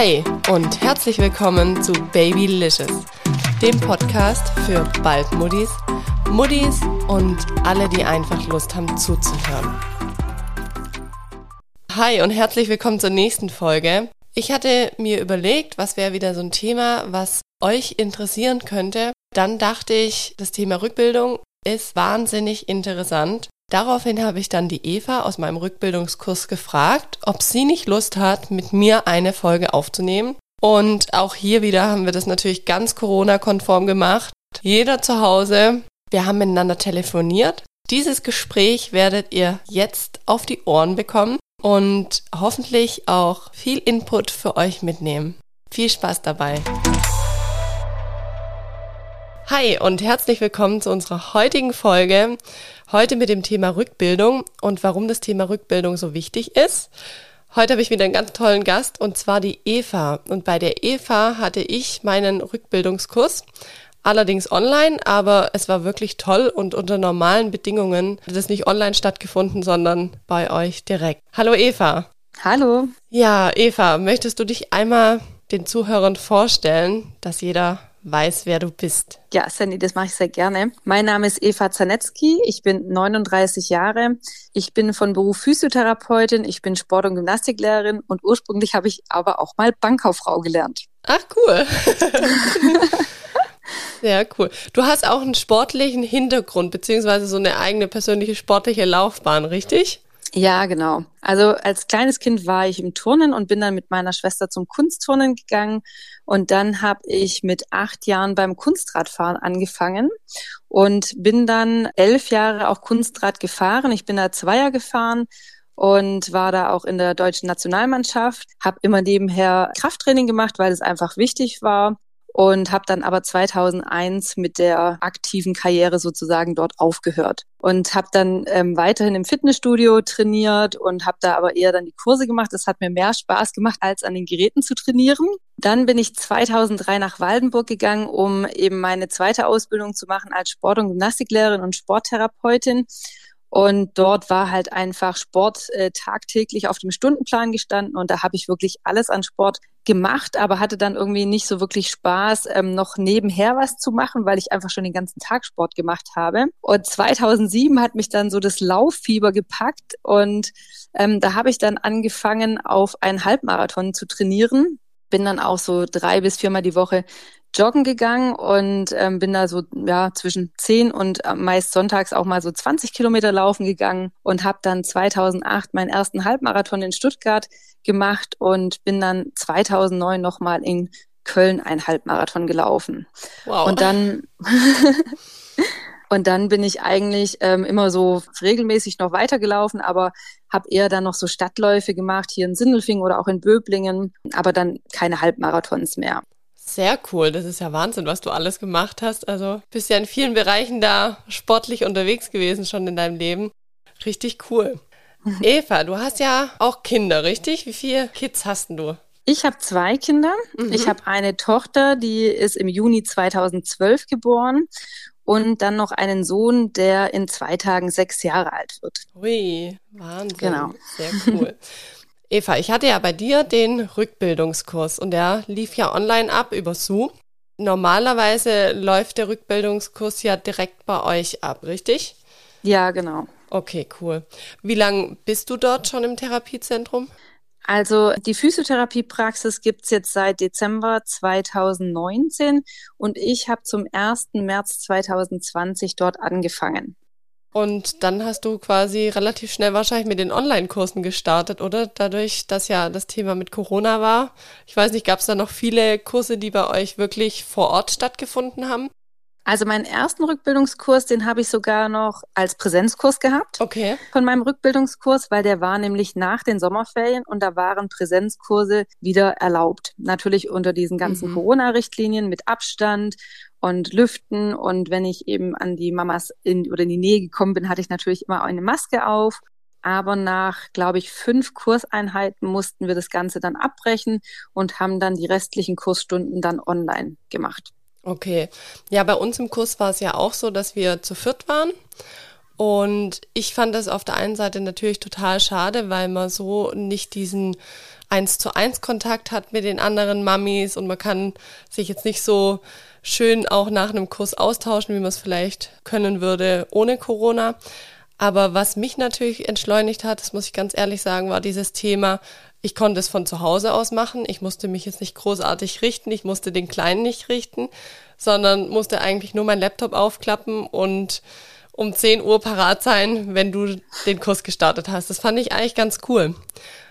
Hi und herzlich willkommen zu Babylicious, dem Podcast für Baldmuddis, Muddis und alle, die einfach Lust haben zuzuhören. Hi und herzlich willkommen zur nächsten Folge. Ich hatte mir überlegt, was wäre wieder so ein Thema, was euch interessieren könnte. Dann dachte ich, das Thema Rückbildung ist wahnsinnig interessant. Daraufhin habe ich dann die Eva aus meinem Rückbildungskurs gefragt, ob sie nicht Lust hat, mit mir eine Folge aufzunehmen. Und auch hier wieder haben wir das natürlich ganz Corona-konform gemacht. Jeder zu Hause. Wir haben miteinander telefoniert. Dieses Gespräch werdet ihr jetzt auf die Ohren bekommen und hoffentlich auch viel Input für euch mitnehmen. Viel Spaß dabei. Hi und herzlich willkommen zu unserer heutigen Folge. Heute mit dem Thema Rückbildung und warum das Thema Rückbildung so wichtig ist. Heute habe ich wieder einen ganz tollen Gast und zwar die Eva. Und bei der Eva hatte ich meinen Rückbildungskurs. Allerdings online, aber es war wirklich toll und unter normalen Bedingungen hat es nicht online stattgefunden, sondern bei euch direkt. Hallo Eva. Hallo. Ja, Eva, möchtest du dich einmal den Zuhörern vorstellen, dass jeder weiß, wer du bist. Ja, Sandy, das mache ich sehr gerne. Mein Name ist Eva Zanetzky. Ich bin 39 Jahre. Ich bin von Beruf Physiotherapeutin. Ich bin Sport- und Gymnastiklehrerin und ursprünglich habe ich aber auch mal Bankkauffrau gelernt. Ach, cool. Sehr cool. Du hast auch einen sportlichen Hintergrund, beziehungsweise so eine eigene persönliche sportliche Laufbahn, richtig? Ja, genau. Also als kleines Kind war ich im Turnen und bin dann mit meiner Schwester zum Kunstturnen gegangen. Und dann habe ich mit acht Jahren beim Kunstradfahren angefangen und bin dann elf Jahre auch Kunstrad gefahren. Ich bin da Zweier gefahren und war da auch in der deutschen Nationalmannschaft, habe immer nebenher Krafttraining gemacht, weil es einfach wichtig war und habe dann aber 2001 mit der aktiven Karriere sozusagen dort aufgehört und habe dann ähm, weiterhin im Fitnessstudio trainiert und habe da aber eher dann die Kurse gemacht. Das hat mir mehr Spaß gemacht, als an den Geräten zu trainieren. Dann bin ich 2003 nach Waldenburg gegangen, um eben meine zweite Ausbildung zu machen als Sport- und Gymnastiklehrerin und Sporttherapeutin und dort war halt einfach Sport äh, tagtäglich auf dem Stundenplan gestanden und da habe ich wirklich alles an Sport gemacht, aber hatte dann irgendwie nicht so wirklich Spaß, ähm, noch nebenher was zu machen, weil ich einfach schon den ganzen Tag Sport gemacht habe. Und 2007 hat mich dann so das Lauffieber gepackt und ähm, da habe ich dann angefangen, auf einen Halbmarathon zu trainieren. Bin dann auch so drei bis viermal die Woche joggen gegangen und ähm, bin da so ja zwischen 10 und äh, meist sonntags auch mal so 20 Kilometer laufen gegangen und habe dann 2008 meinen ersten Halbmarathon in Stuttgart gemacht und bin dann 2009 nochmal in Köln ein Halbmarathon gelaufen. Wow. Und dann Und dann bin ich eigentlich ähm, immer so regelmäßig noch weitergelaufen, aber habe eher dann noch so Stadtläufe gemacht, hier in Sindelfingen oder auch in Böblingen, aber dann keine Halbmarathons mehr. Sehr cool, das ist ja Wahnsinn, was du alles gemacht hast. Also bist ja in vielen Bereichen da sportlich unterwegs gewesen schon in deinem Leben. Richtig cool. Mhm. Eva, du hast ja auch Kinder, richtig? Wie viele Kids hast du? Ich habe zwei Kinder. Mhm. Ich habe eine Tochter, die ist im Juni 2012 geboren und dann noch einen Sohn, der in zwei Tagen sechs Jahre alt wird. Ui, Wahnsinn. Genau. Sehr cool. Eva, ich hatte ja bei dir den Rückbildungskurs und der lief ja online ab über Zoom. Normalerweise läuft der Rückbildungskurs ja direkt bei euch ab, richtig? Ja, genau. Okay, cool. Wie lange bist du dort schon im Therapiezentrum? Also die Physiotherapiepraxis gibt's jetzt seit Dezember 2019 und ich habe zum 1. März 2020 dort angefangen. Und dann hast du quasi relativ schnell wahrscheinlich mit den Online-Kursen gestartet, oder? Dadurch, dass ja das Thema mit Corona war. Ich weiß nicht, gab es da noch viele Kurse, die bei euch wirklich vor Ort stattgefunden haben? Also meinen ersten Rückbildungskurs, den habe ich sogar noch als Präsenzkurs gehabt. Okay. Von meinem Rückbildungskurs, weil der war nämlich nach den Sommerferien und da waren Präsenzkurse wieder erlaubt. Natürlich unter diesen ganzen mhm. Corona-Richtlinien mit Abstand und Lüften. Und wenn ich eben an die Mamas in, oder in die Nähe gekommen bin, hatte ich natürlich immer eine Maske auf. Aber nach, glaube ich, fünf Kurseinheiten mussten wir das Ganze dann abbrechen und haben dann die restlichen Kursstunden dann online gemacht. Okay. Ja, bei uns im Kurs war es ja auch so, dass wir zu viert waren. Und ich fand das auf der einen Seite natürlich total schade, weil man so nicht diesen eins zu eins Kontakt hat mit den anderen Mamis und man kann sich jetzt nicht so schön auch nach einem Kurs austauschen, wie man es vielleicht können würde ohne Corona. Aber was mich natürlich entschleunigt hat, das muss ich ganz ehrlich sagen, war dieses Thema, ich konnte es von zu Hause aus machen. Ich musste mich jetzt nicht großartig richten. Ich musste den Kleinen nicht richten, sondern musste eigentlich nur meinen Laptop aufklappen und um 10 Uhr parat sein, wenn du den Kurs gestartet hast. Das fand ich eigentlich ganz cool.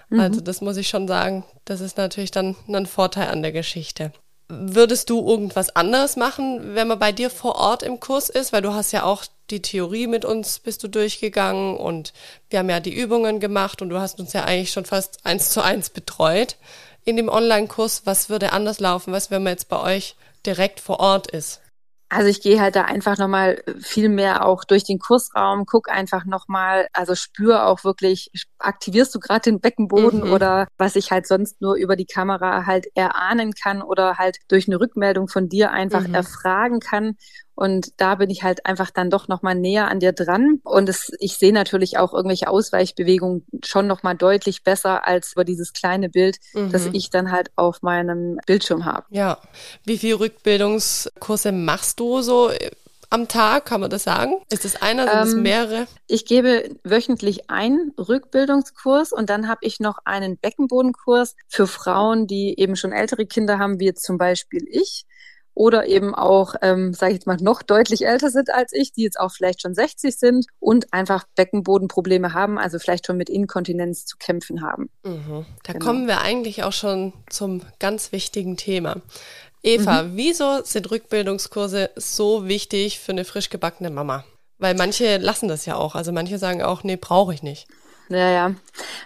Mhm. Also das muss ich schon sagen. Das ist natürlich dann ein Vorteil an der Geschichte. Würdest du irgendwas anderes machen, wenn man bei dir vor Ort im Kurs ist? Weil du hast ja auch die Theorie mit uns bist du durchgegangen und wir haben ja die Übungen gemacht und du hast uns ja eigentlich schon fast eins zu eins betreut in dem Online-Kurs. Was würde anders laufen, was wenn man jetzt bei euch direkt vor Ort ist? Also ich gehe halt da einfach nochmal viel mehr auch durch den Kursraum, guck einfach nochmal, also spür auch wirklich, aktivierst du gerade den Beckenboden mhm. oder was ich halt sonst nur über die Kamera halt erahnen kann oder halt durch eine Rückmeldung von dir einfach mhm. erfragen kann. Und da bin ich halt einfach dann doch nochmal näher an dir dran. Und es, ich sehe natürlich auch irgendwelche Ausweichbewegungen schon nochmal deutlich besser als über dieses kleine Bild, mhm. das ich dann halt auf meinem Bildschirm habe. Ja. Wie viele Rückbildungskurse machst du so am Tag, kann man das sagen? Ist es einer, sind es ähm, mehrere? Ich gebe wöchentlich einen Rückbildungskurs und dann habe ich noch einen Beckenbodenkurs für Frauen, die eben schon ältere Kinder haben, wie jetzt zum Beispiel ich oder eben auch, ähm, sage ich jetzt mal, noch deutlich älter sind als ich, die jetzt auch vielleicht schon 60 sind und einfach Beckenbodenprobleme haben, also vielleicht schon mit Inkontinenz zu kämpfen haben. Mhm. Da genau. kommen wir eigentlich auch schon zum ganz wichtigen Thema. Eva, mhm. wieso sind Rückbildungskurse so wichtig für eine frisch gebackene Mama? Weil manche lassen das ja auch. Also manche sagen auch, nee, brauche ich nicht. Ja, ja.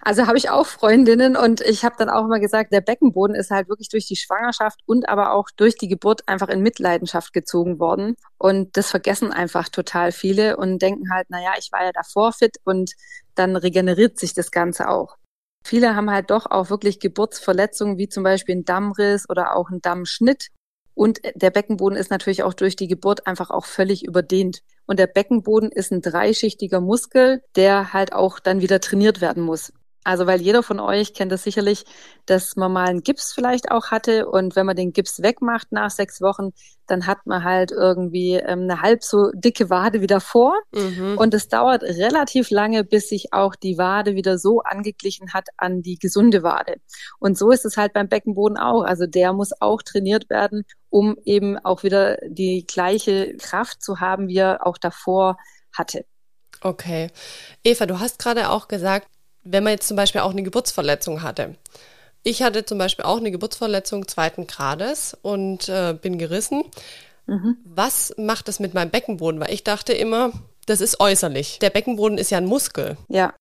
Also habe ich auch Freundinnen und ich habe dann auch immer gesagt, der Beckenboden ist halt wirklich durch die Schwangerschaft und aber auch durch die Geburt einfach in Mitleidenschaft gezogen worden. Und das vergessen einfach total viele und denken halt, naja, ich war ja davor fit und dann regeneriert sich das Ganze auch. Viele haben halt doch auch wirklich Geburtsverletzungen, wie zum Beispiel ein Dammriss oder auch ein Dammschnitt. Und der Beckenboden ist natürlich auch durch die Geburt einfach auch völlig überdehnt. Und der Beckenboden ist ein dreischichtiger Muskel, der halt auch dann wieder trainiert werden muss. Also weil jeder von euch kennt das sicherlich, dass man mal einen Gips vielleicht auch hatte und wenn man den Gips wegmacht nach sechs Wochen, dann hat man halt irgendwie ähm, eine halb so dicke Wade wieder vor mhm. und es dauert relativ lange, bis sich auch die Wade wieder so angeglichen hat an die gesunde Wade. Und so ist es halt beim Beckenboden auch. Also der muss auch trainiert werden, um eben auch wieder die gleiche Kraft zu haben, wie er auch davor hatte. Okay. Eva, du hast gerade auch gesagt, wenn man jetzt zum Beispiel auch eine Geburtsverletzung hatte. Ich hatte zum Beispiel auch eine Geburtsverletzung zweiten Grades und äh, bin gerissen. Mhm. Was macht das mit meinem Beckenboden? Weil ich dachte immer, das ist äußerlich. Der Beckenboden ist ja ein Muskel. Ja.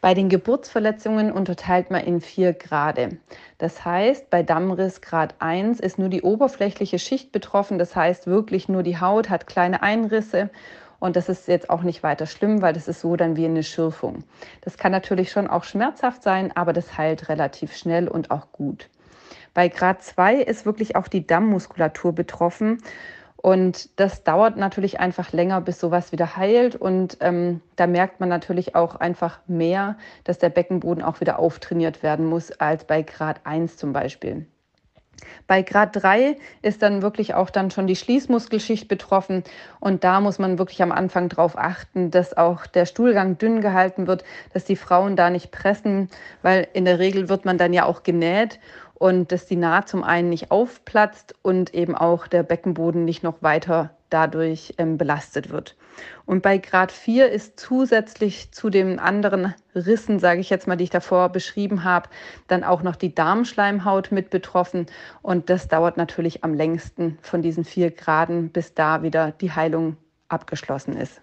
Bei den Geburtsverletzungen unterteilt man in vier Grade. Das heißt, bei Dammriss Grad 1 ist nur die oberflächliche Schicht betroffen. Das heißt, wirklich nur die Haut hat kleine Einrisse und das ist jetzt auch nicht weiter schlimm, weil das ist so dann wie eine Schürfung. Das kann natürlich schon auch schmerzhaft sein, aber das heilt relativ schnell und auch gut. Bei Grad 2 ist wirklich auch die Dammmuskulatur betroffen. Und das dauert natürlich einfach länger, bis sowas wieder heilt. Und ähm, da merkt man natürlich auch einfach mehr, dass der Beckenboden auch wieder auftrainiert werden muss, als bei Grad 1 zum Beispiel. Bei Grad 3 ist dann wirklich auch dann schon die Schließmuskelschicht betroffen und da muss man wirklich am Anfang darauf achten, dass auch der Stuhlgang dünn gehalten wird, dass die Frauen da nicht pressen, weil in der Regel wird man dann ja auch genäht und dass die Naht zum einen nicht aufplatzt und eben auch der Beckenboden nicht noch weiter dadurch ähm, belastet wird. Und bei Grad 4 ist zusätzlich zu den anderen Rissen, sage ich jetzt mal, die ich davor beschrieben habe, dann auch noch die Darmschleimhaut mit betroffen. Und das dauert natürlich am längsten von diesen vier Graden, bis da wieder die Heilung abgeschlossen ist.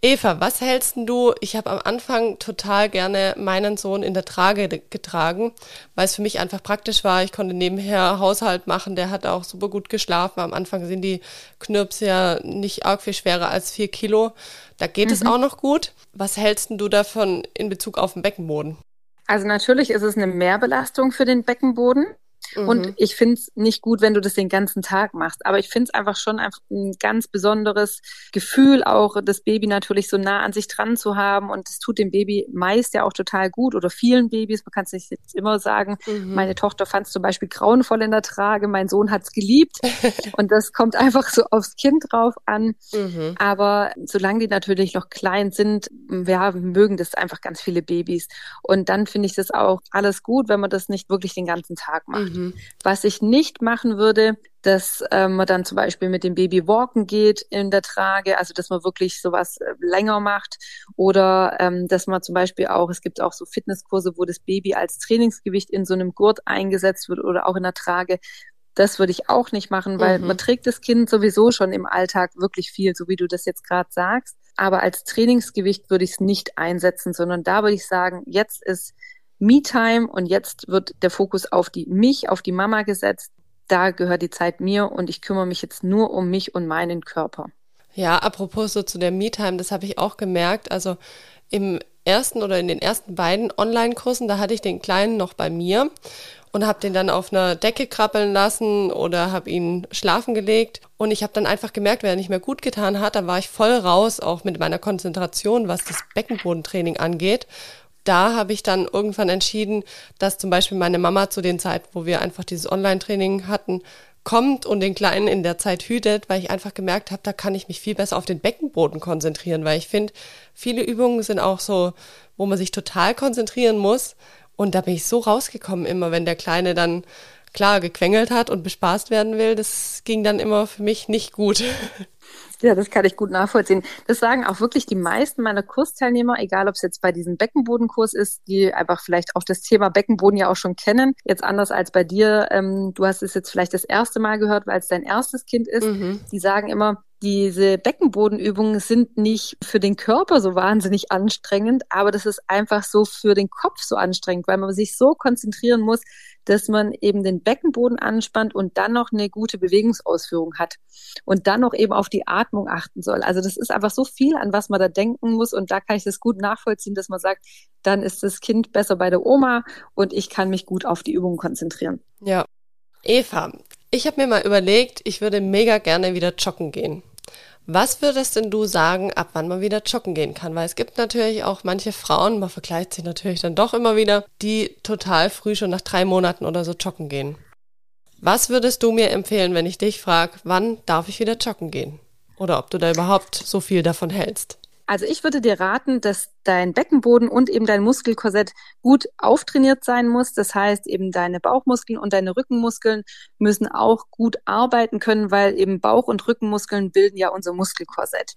Eva, was hältst du? Ich habe am Anfang total gerne meinen Sohn in der Trage getragen, weil es für mich einfach praktisch war. Ich konnte nebenher Haushalt machen. Der hat auch super gut geschlafen. Am Anfang sind die Knirps ja nicht arg viel schwerer als vier Kilo. Da geht mhm. es auch noch gut. Was hältst du davon in Bezug auf den Beckenboden? Also natürlich ist es eine Mehrbelastung für den Beckenboden. Mhm. Und ich finde es nicht gut, wenn du das den ganzen Tag machst. Aber ich finde es einfach schon einfach ein ganz besonderes Gefühl, auch das Baby natürlich so nah an sich dran zu haben. Und es tut dem Baby meist ja auch total gut oder vielen Babys. Man kann es nicht jetzt immer sagen. Mhm. Meine Tochter fand es zum Beispiel grauenvoll in der Trage. Mein Sohn hat es geliebt. und das kommt einfach so aufs Kind drauf an. Mhm. Aber solange die natürlich noch klein sind, wir mögen das einfach ganz viele Babys. Und dann finde ich das auch alles gut, wenn man das nicht wirklich den ganzen Tag macht. Mhm. Was ich nicht machen würde, dass ähm, man dann zum Beispiel mit dem Baby walken geht in der Trage, also dass man wirklich sowas äh, länger macht oder ähm, dass man zum Beispiel auch, es gibt auch so Fitnesskurse, wo das Baby als Trainingsgewicht in so einem Gurt eingesetzt wird oder auch in der Trage. Das würde ich auch nicht machen, weil mhm. man trägt das Kind sowieso schon im Alltag wirklich viel, so wie du das jetzt gerade sagst. Aber als Trainingsgewicht würde ich es nicht einsetzen, sondern da würde ich sagen, jetzt ist Me-Time und jetzt wird der Fokus auf die mich, auf die Mama gesetzt. Da gehört die Zeit mir und ich kümmere mich jetzt nur um mich und meinen Körper. Ja, apropos so zu der Me-Time, das habe ich auch gemerkt. Also im ersten oder in den ersten beiden Online-Kursen, da hatte ich den Kleinen noch bei mir und habe den dann auf einer Decke krabbeln lassen oder habe ihn schlafen gelegt. Und ich habe dann einfach gemerkt, wenn er nicht mehr gut getan hat, dann war ich voll raus, auch mit meiner Konzentration, was das Beckenbodentraining angeht da habe ich dann irgendwann entschieden, dass zum Beispiel meine Mama zu den Zeiten, wo wir einfach dieses Online-Training hatten, kommt und den Kleinen in der Zeit hütet, weil ich einfach gemerkt habe, da kann ich mich viel besser auf den Beckenboden konzentrieren, weil ich finde, viele Übungen sind auch so, wo man sich total konzentrieren muss. Und da bin ich so rausgekommen immer, wenn der Kleine dann klar gequengelt hat und bespaßt werden will. Das ging dann immer für mich nicht gut. Ja, das kann ich gut nachvollziehen. Das sagen auch wirklich die meisten meiner Kursteilnehmer, egal ob es jetzt bei diesem Beckenbodenkurs ist, die einfach vielleicht auch das Thema Beckenboden ja auch schon kennen. Jetzt anders als bei dir, ähm, du hast es jetzt vielleicht das erste Mal gehört, weil es dein erstes Kind ist. Mhm. Die sagen immer, diese Beckenbodenübungen sind nicht für den Körper so wahnsinnig anstrengend, aber das ist einfach so für den Kopf so anstrengend, weil man sich so konzentrieren muss, dass man eben den Beckenboden anspannt und dann noch eine gute Bewegungsausführung hat und dann noch eben auf die Atmung achten soll. Also das ist einfach so viel, an was man da denken muss und da kann ich das gut nachvollziehen, dass man sagt, dann ist das Kind besser bei der Oma und ich kann mich gut auf die Übungen konzentrieren. Ja. Eva, ich habe mir mal überlegt, ich würde mega gerne wieder joggen gehen. Was würdest denn du sagen, ab wann man wieder joggen gehen kann? Weil es gibt natürlich auch manche Frauen, man vergleicht sich natürlich dann doch immer wieder, die total früh schon nach drei Monaten oder so joggen gehen. Was würdest du mir empfehlen, wenn ich dich frage, wann darf ich wieder joggen gehen? Oder ob du da überhaupt so viel davon hältst? Also ich würde dir raten, dass dein Beckenboden und eben dein Muskelkorsett gut auftrainiert sein muss. Das heißt, eben deine Bauchmuskeln und deine Rückenmuskeln müssen auch gut arbeiten können, weil eben Bauch- und Rückenmuskeln bilden ja unser Muskelkorsett.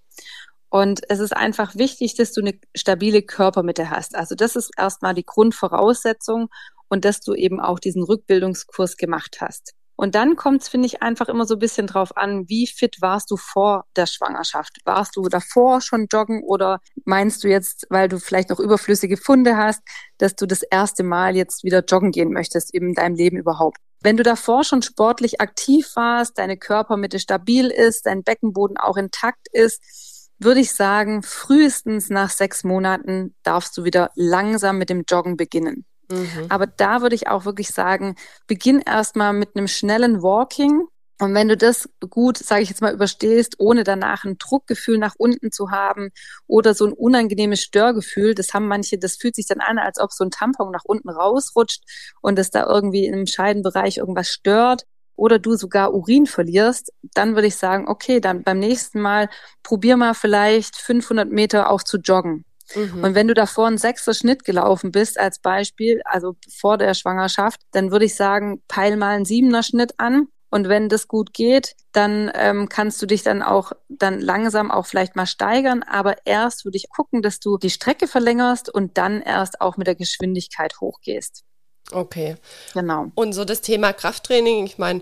Und es ist einfach wichtig, dass du eine stabile Körpermitte hast. Also das ist erstmal die Grundvoraussetzung und dass du eben auch diesen Rückbildungskurs gemacht hast. Und dann kommt es, finde ich, einfach immer so ein bisschen drauf an, wie fit warst du vor der Schwangerschaft? Warst du davor schon joggen oder meinst du jetzt, weil du vielleicht noch überflüssige Funde hast, dass du das erste Mal jetzt wieder joggen gehen möchtest in deinem Leben überhaupt? Wenn du davor schon sportlich aktiv warst, deine Körpermitte stabil ist, dein Beckenboden auch intakt ist, würde ich sagen, frühestens nach sechs Monaten darfst du wieder langsam mit dem Joggen beginnen. Mhm. Aber da würde ich auch wirklich sagen, beginn erstmal mit einem schnellen Walking. Und wenn du das gut, sage ich jetzt mal, überstehst, ohne danach ein Druckgefühl nach unten zu haben oder so ein unangenehmes Störgefühl, das haben manche, das fühlt sich dann an, als ob so ein Tampon nach unten rausrutscht und es da irgendwie im Scheidenbereich irgendwas stört oder du sogar Urin verlierst, dann würde ich sagen, okay, dann beim nächsten Mal probier mal vielleicht 500 Meter auch zu joggen. Mhm. Und wenn du davor einen sechster Schnitt gelaufen bist, als Beispiel, also vor der Schwangerschaft, dann würde ich sagen, peil mal einen siebener Schnitt an. Und wenn das gut geht, dann ähm, kannst du dich dann auch dann langsam auch vielleicht mal steigern. Aber erst würde ich gucken, dass du die Strecke verlängerst und dann erst auch mit der Geschwindigkeit hochgehst. Okay. Genau. Und so das Thema Krafttraining, ich meine,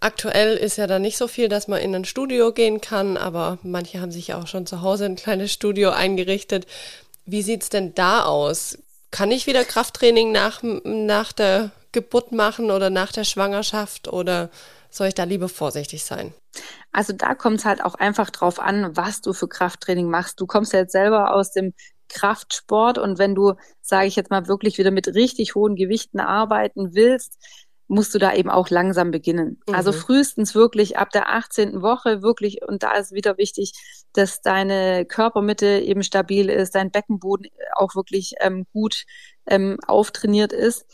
Aktuell ist ja da nicht so viel, dass man in ein Studio gehen kann, aber manche haben sich ja auch schon zu Hause ein kleines Studio eingerichtet. Wie sieht's denn da aus? Kann ich wieder Krafttraining nach, nach der Geburt machen oder nach der Schwangerschaft oder soll ich da lieber vorsichtig sein? Also da kommt es halt auch einfach drauf an, was du für Krafttraining machst. Du kommst ja jetzt selber aus dem Kraftsport und wenn du, sage ich jetzt mal, wirklich wieder mit richtig hohen Gewichten arbeiten willst, musst du da eben auch langsam beginnen. Also mhm. Also frühestens wirklich ab der 18. Woche wirklich, und da ist wieder wichtig, dass deine Körpermitte eben stabil ist, dein Beckenboden auch wirklich ähm, gut ähm, auftrainiert ist.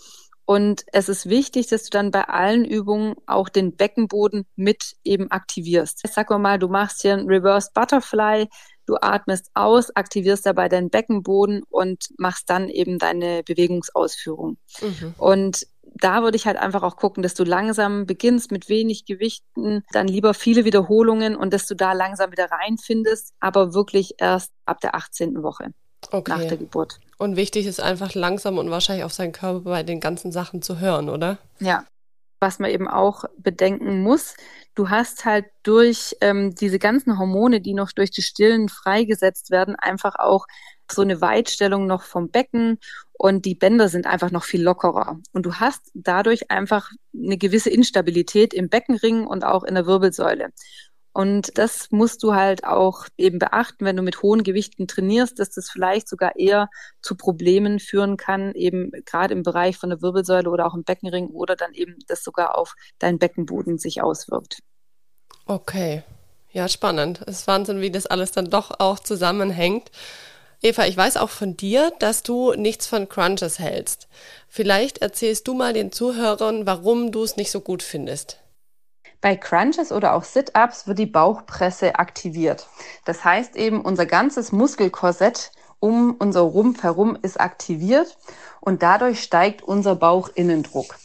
Und es ist wichtig, dass du dann bei allen Übungen auch den Beckenboden mit eben aktivierst. Sag mal, du machst hier ein Reverse Butterfly, du atmest aus, aktivierst dabei deinen Beckenboden und machst dann eben deine Bewegungsausführung. Mhm. Und da würde ich halt einfach auch gucken, dass du langsam beginnst mit wenig Gewichten, dann lieber viele Wiederholungen und dass du da langsam wieder reinfindest, aber wirklich erst ab der 18. Woche okay. nach der Geburt. Und wichtig ist einfach langsam und wahrscheinlich auf seinen Körper bei den ganzen Sachen zu hören, oder? Ja. Was man eben auch bedenken muss, du hast halt durch ähm, diese ganzen Hormone, die noch durch die Stillen freigesetzt werden, einfach auch so eine Weitstellung noch vom Becken und die Bänder sind einfach noch viel lockerer. Und du hast dadurch einfach eine gewisse Instabilität im Beckenring und auch in der Wirbelsäule. Und das musst du halt auch eben beachten, wenn du mit hohen Gewichten trainierst, dass das vielleicht sogar eher zu Problemen führen kann, eben gerade im Bereich von der Wirbelsäule oder auch im Beckenring oder dann eben das sogar auf deinen Beckenboden sich auswirkt. Okay. Ja, spannend. Es ist Wahnsinn, wie das alles dann doch auch zusammenhängt. Eva, ich weiß auch von dir, dass du nichts von Crunches hältst. Vielleicht erzählst du mal den Zuhörern, warum du es nicht so gut findest. Bei Crunches oder auch Sit-Ups wird die Bauchpresse aktiviert. Das heißt eben, unser ganzes Muskelkorsett um unser Rumpf herum ist aktiviert und dadurch steigt unser Bauchinnendruck.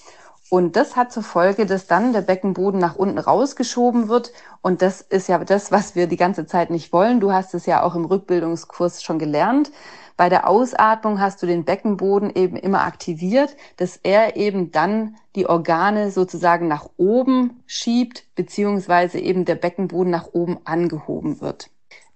Und das hat zur Folge, dass dann der Beckenboden nach unten rausgeschoben wird. Und das ist ja das, was wir die ganze Zeit nicht wollen. Du hast es ja auch im Rückbildungskurs schon gelernt. Bei der Ausatmung hast du den Beckenboden eben immer aktiviert, dass er eben dann die Organe sozusagen nach oben schiebt, beziehungsweise eben der Beckenboden nach oben angehoben wird.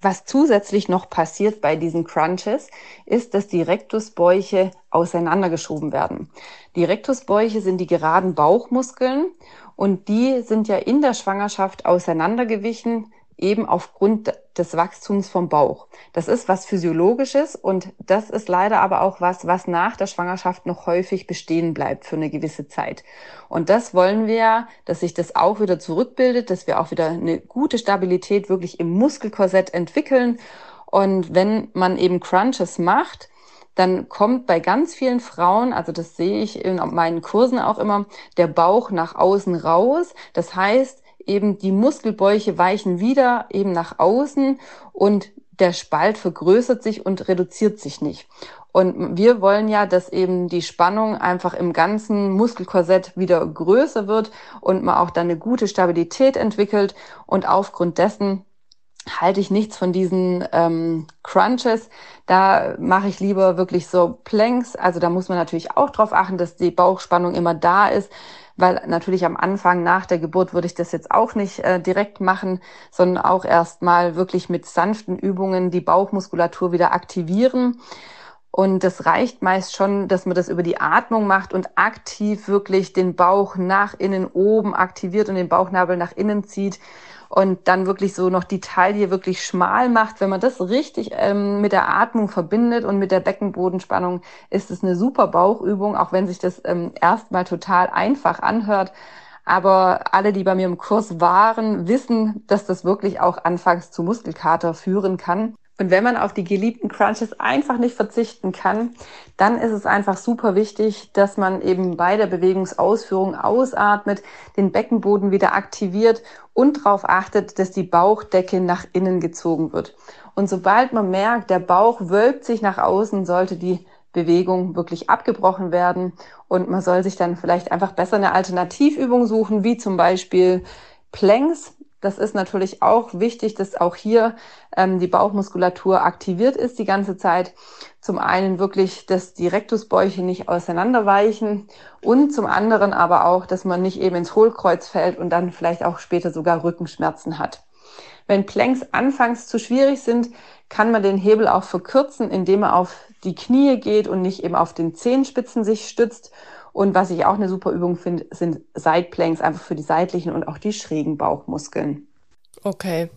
Was zusätzlich noch passiert bei diesen Crunches, ist, dass die Rektusbäuche auseinandergeschoben werden. Die Rektusbäuche sind die geraden Bauchmuskeln und die sind ja in der Schwangerschaft auseinandergewichen, eben aufgrund des Wachstums vom Bauch. Das ist was Physiologisches und das ist leider aber auch was, was nach der Schwangerschaft noch häufig bestehen bleibt für eine gewisse Zeit. Und das wollen wir, dass sich das auch wieder zurückbildet, dass wir auch wieder eine gute Stabilität wirklich im Muskelkorsett entwickeln. Und wenn man eben Crunches macht, dann kommt bei ganz vielen Frauen, also das sehe ich in meinen Kursen auch immer, der Bauch nach außen raus. Das heißt, eben die Muskelbäuche weichen wieder eben nach außen und der Spalt vergrößert sich und reduziert sich nicht. Und wir wollen ja, dass eben die Spannung einfach im ganzen Muskelkorsett wieder größer wird und man auch dann eine gute Stabilität entwickelt. Und aufgrund dessen halte ich nichts von diesen ähm, Crunches. Da mache ich lieber wirklich so Planks. Also da muss man natürlich auch drauf achten, dass die Bauchspannung immer da ist weil natürlich am Anfang nach der Geburt würde ich das jetzt auch nicht äh, direkt machen, sondern auch erstmal wirklich mit sanften Übungen die Bauchmuskulatur wieder aktivieren. Und das reicht meist schon, dass man das über die Atmung macht und aktiv wirklich den Bauch nach innen oben aktiviert und den Bauchnabel nach innen zieht und dann wirklich so noch die Taille wirklich schmal macht. Wenn man das richtig ähm, mit der Atmung verbindet und mit der Beckenbodenspannung, ist es eine super Bauchübung, auch wenn sich das ähm, erstmal total einfach anhört. Aber alle, die bei mir im Kurs waren, wissen, dass das wirklich auch anfangs zu Muskelkater führen kann. Und wenn man auf die geliebten Crunches einfach nicht verzichten kann, dann ist es einfach super wichtig, dass man eben bei der Bewegungsausführung ausatmet, den Beckenboden wieder aktiviert und darauf achtet, dass die Bauchdecke nach innen gezogen wird. Und sobald man merkt, der Bauch wölbt sich nach außen, sollte die Bewegung wirklich abgebrochen werden und man soll sich dann vielleicht einfach besser eine Alternativübung suchen, wie zum Beispiel Planks. Das ist natürlich auch wichtig, dass auch hier ähm, die Bauchmuskulatur aktiviert ist die ganze Zeit. Zum einen wirklich, dass die Rektusbäuche nicht auseinanderweichen und zum anderen aber auch, dass man nicht eben ins Hohlkreuz fällt und dann vielleicht auch später sogar Rückenschmerzen hat. Wenn Planks anfangs zu schwierig sind, kann man den Hebel auch verkürzen, indem man auf die Knie geht und nicht eben auf den Zehenspitzen sich stützt und was ich auch eine super Übung finde, sind Sideplanks, einfach für die seitlichen und auch die schrägen Bauchmuskeln. Okay.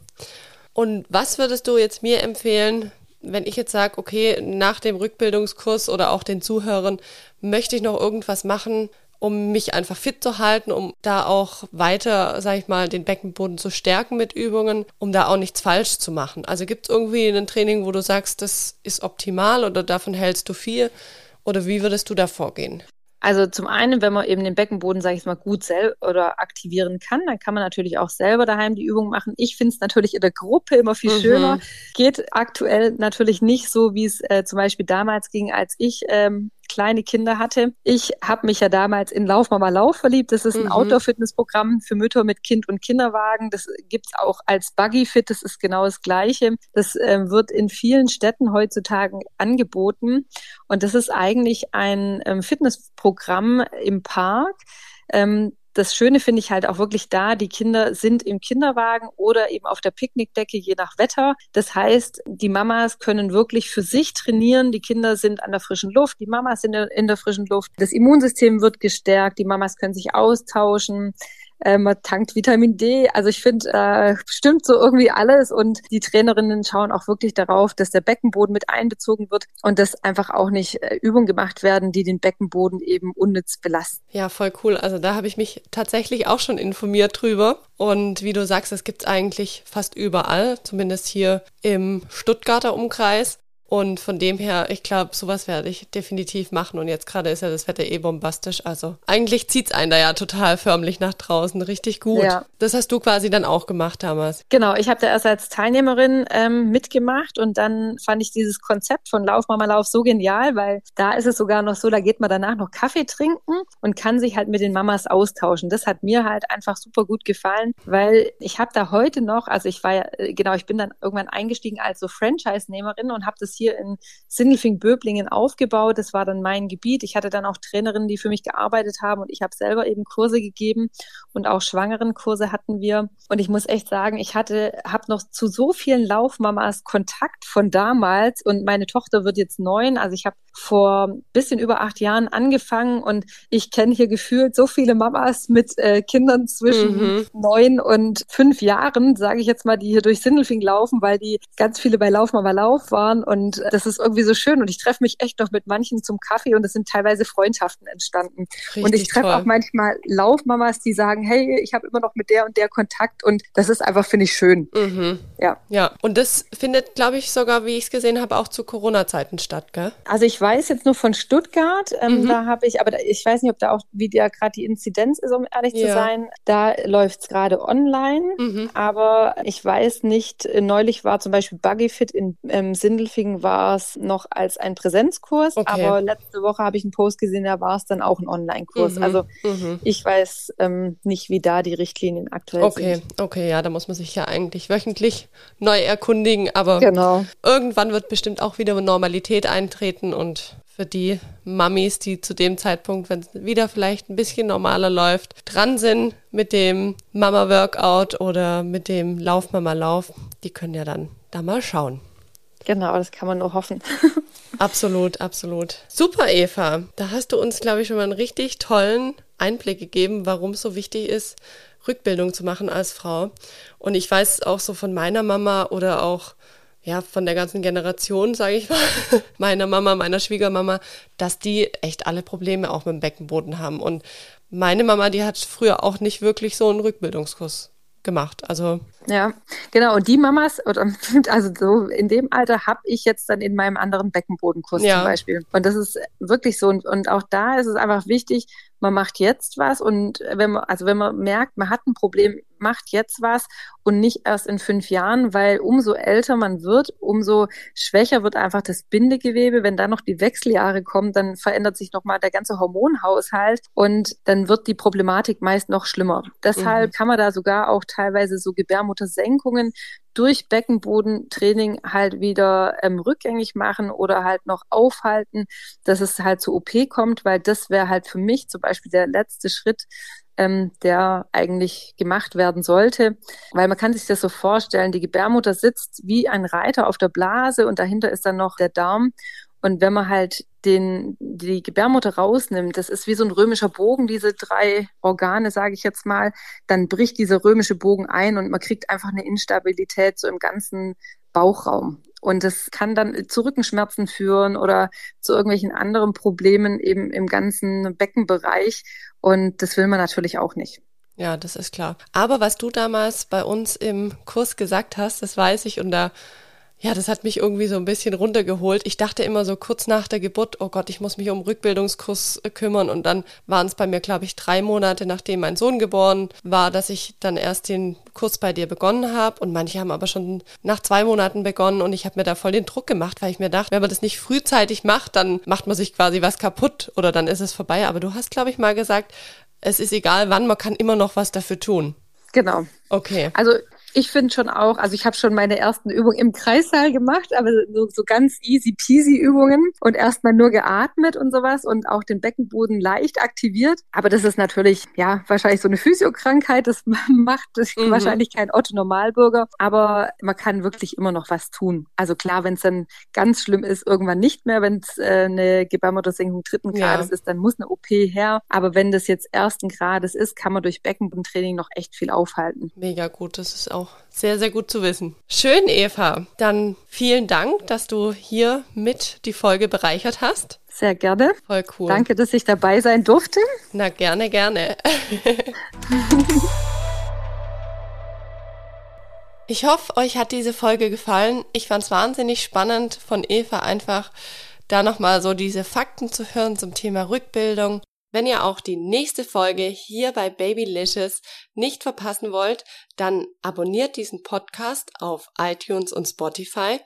Und was würdest du jetzt mir empfehlen, wenn ich jetzt sage, okay, nach dem Rückbildungskurs oder auch den Zuhörern möchte ich noch irgendwas machen, um mich einfach fit zu halten, um da auch weiter, sag ich mal, den Beckenboden zu stärken mit Übungen, um da auch nichts falsch zu machen. Also gibt es irgendwie ein Training, wo du sagst, das ist optimal oder davon hältst du viel? Oder wie würdest du da vorgehen? Also zum einen, wenn man eben den Beckenboden, sage ich mal, gut selber oder aktivieren kann, dann kann man natürlich auch selber daheim die Übung machen. Ich finde es natürlich in der Gruppe immer viel mhm. schöner. Geht aktuell natürlich nicht so, wie es äh, zum Beispiel damals ging, als ich ähm, kleine Kinder hatte. Ich habe mich ja damals in Lauf Mama Lauf verliebt. Das ist ein mhm. Outdoor-Fitness-Programm für Mütter mit Kind und Kinderwagen. Das gibt's auch als Buggy Fit. Das ist genau das Gleiche. Das äh, wird in vielen Städten heutzutage angeboten. Und das ist eigentlich ein ähm, Fitnessprogramm im Park. Ähm, das Schöne finde ich halt auch wirklich da, die Kinder sind im Kinderwagen oder eben auf der Picknickdecke, je nach Wetter. Das heißt, die Mamas können wirklich für sich trainieren. Die Kinder sind an der frischen Luft, die Mamas sind in der frischen Luft. Das Immunsystem wird gestärkt, die Mamas können sich austauschen äh, man tankt Vitamin D. Also ich finde, äh, stimmt so irgendwie alles und die Trainerinnen schauen auch wirklich darauf, dass der Beckenboden mit einbezogen wird und dass einfach auch nicht äh, Übungen gemacht werden, die den Beckenboden eben unnütz belasten. Ja, voll cool. Also da habe ich mich tatsächlich auch schon informiert drüber. Und wie du sagst, es gibt es eigentlich fast überall, zumindest hier im Stuttgarter Umkreis. Und von dem her, ich glaube, sowas werde ich definitiv machen. Und jetzt gerade ist ja das Wetter eh bombastisch. Also eigentlich zieht es einen da ja total förmlich nach draußen. Richtig gut. Ja. Das hast du quasi dann auch gemacht damals. Genau, ich habe da erst als Teilnehmerin ähm, mitgemacht und dann fand ich dieses Konzept von Lauf Mama Lauf so genial, weil da ist es sogar noch so, da geht man danach noch Kaffee trinken und kann sich halt mit den Mamas austauschen. Das hat mir halt einfach super gut gefallen, weil ich habe da heute noch, also ich war ja, äh, genau, ich bin dann irgendwann eingestiegen als so Franchise-Nehmerin und habe das hier in Sindelfing-Böblingen aufgebaut. Das war dann mein Gebiet. Ich hatte dann auch Trainerinnen, die für mich gearbeitet haben und ich habe selber eben Kurse gegeben und auch schwangeren Kurse hatten wir. Und ich muss echt sagen, ich hatte, habe noch zu so vielen Laufmamas Kontakt von damals und meine Tochter wird jetzt neun. Also ich habe vor bisschen über acht Jahren angefangen und ich kenne hier gefühlt so viele Mamas mit äh, Kindern zwischen mhm. neun und fünf Jahren, sage ich jetzt mal, die hier durch Sindelfing laufen, weil die ganz viele bei Laufmama Lauf waren und das ist irgendwie so schön. Und ich treffe mich echt noch mit manchen zum Kaffee und es sind teilweise Freundschaften entstanden. Richtig und ich treffe auch manchmal Laufmamas, die sagen, hey, ich habe immer noch mit der und der Kontakt und das ist einfach, finde ich, schön. Mhm. Ja. Ja, und das findet, glaube ich, sogar, wie ich es gesehen habe, auch zu Corona-Zeiten statt, gell? Also ich weiß jetzt nur von Stuttgart, ähm, mhm. da habe ich, aber da, ich weiß nicht, ob da auch, wie da gerade die Inzidenz ist, um ehrlich ja. zu sein. Da läuft es gerade online, mhm. aber ich weiß nicht, neulich war zum Beispiel Buggyfit in ähm, Sindelfingen war es noch als ein Präsenzkurs, okay. aber letzte Woche habe ich einen Post gesehen, da war es dann auch ein Online-Kurs. Mhm. Also mhm. ich weiß ähm, nicht, wie da die Richtlinien aktuell okay. sind. Okay, okay, ja, da muss man sich ja eigentlich wöchentlich neu erkundigen, aber genau. irgendwann wird bestimmt auch wieder Normalität eintreten und für die Mamis, die zu dem Zeitpunkt, wenn es wieder vielleicht ein bisschen normaler läuft, dran sind mit dem Mama-Workout oder mit dem Lauf-Mama-Lauf, die können ja dann da mal schauen. Genau, das kann man nur hoffen. absolut, absolut. Super, Eva. Da hast du uns, glaube ich, schon mal einen richtig tollen Einblick gegeben, warum es so wichtig ist, Rückbildung zu machen als Frau. Und ich weiß auch so von meiner Mama oder auch ja, von der ganzen Generation, sage ich mal, meiner Mama, meiner Schwiegermama, dass die echt alle Probleme auch mit dem Beckenboden haben. Und meine Mama, die hat früher auch nicht wirklich so einen Rückbildungskurs gemacht. Also ja, genau. Und die Mamas, oder also so in dem Alter habe ich jetzt dann in meinem anderen Beckenbodenkurs ja. zum Beispiel. Und das ist wirklich so. Und, und auch da ist es einfach wichtig, man macht jetzt was und wenn man, also wenn man merkt, man hat ein Problem, macht jetzt was und nicht erst in fünf Jahren, weil umso älter man wird, umso schwächer wird einfach das Bindegewebe. Wenn dann noch die Wechseljahre kommen, dann verändert sich nochmal der ganze Hormonhaushalt und dann wird die Problematik meist noch schlimmer. Deshalb mhm. kann man da sogar auch teilweise so Gebärmuttersenkungen durch Beckenbodentraining halt wieder ähm, rückgängig machen oder halt noch aufhalten, dass es halt zur OP kommt, weil das wäre halt für mich zum Beispiel der letzte Schritt, ähm, der eigentlich gemacht werden sollte. Weil man kann sich das so vorstellen, die Gebärmutter sitzt wie ein Reiter auf der Blase und dahinter ist dann noch der Darm. Und wenn man halt den, die Gebärmutter rausnimmt, das ist wie so ein römischer Bogen, diese drei Organe, sage ich jetzt mal, dann bricht dieser römische Bogen ein und man kriegt einfach eine Instabilität so im ganzen Bauchraum. Und das kann dann zu Rückenschmerzen führen oder zu irgendwelchen anderen Problemen eben im ganzen Beckenbereich. Und das will man natürlich auch nicht. Ja, das ist klar. Aber was du damals bei uns im Kurs gesagt hast, das weiß ich und da ja, das hat mich irgendwie so ein bisschen runtergeholt. Ich dachte immer so kurz nach der Geburt, oh Gott, ich muss mich um Rückbildungskurs äh, kümmern. Und dann waren es bei mir, glaube ich, drei Monate, nachdem mein Sohn geboren war, dass ich dann erst den Kurs bei dir begonnen habe. Und manche haben aber schon nach zwei Monaten begonnen und ich habe mir da voll den Druck gemacht, weil ich mir dachte, wenn man das nicht frühzeitig macht, dann macht man sich quasi was kaputt oder dann ist es vorbei. Aber du hast, glaube ich, mal gesagt, es ist egal wann, man kann immer noch was dafür tun. Genau. Okay. Also ich finde schon auch, also ich habe schon meine ersten Übungen im Kreissaal gemacht, aber so, so ganz easy peasy Übungen und erstmal nur geatmet und sowas und auch den Beckenboden leicht aktiviert. Aber das ist natürlich, ja, wahrscheinlich so eine Physiokrankheit, das macht das mhm. wahrscheinlich kein Otto Normalbürger, aber man kann wirklich immer noch was tun. Also klar, wenn es dann ganz schlimm ist, irgendwann nicht mehr, wenn es äh, eine Gebärmuttersenkung dritten Grades ja. ist, dann muss eine OP her. Aber wenn das jetzt ersten Grades ist, kann man durch Beckenbodentraining noch echt viel aufhalten. Mega gut, das ist auch sehr, sehr gut zu wissen. Schön, Eva. Dann vielen Dank, dass du hier mit die Folge bereichert hast. Sehr gerne. Voll cool. Danke, dass ich dabei sein durfte. Na, gerne, gerne. ich hoffe, euch hat diese Folge gefallen. Ich fand es wahnsinnig spannend von Eva einfach da nochmal so diese Fakten zu hören zum Thema Rückbildung wenn ihr auch die nächste Folge hier bei Babylicious nicht verpassen wollt, dann abonniert diesen Podcast auf iTunes und Spotify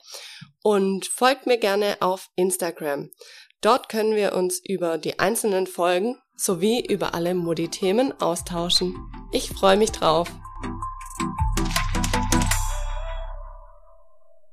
und folgt mir gerne auf Instagram. Dort können wir uns über die einzelnen Folgen sowie über alle Modi-Themen austauschen. Ich freue mich drauf.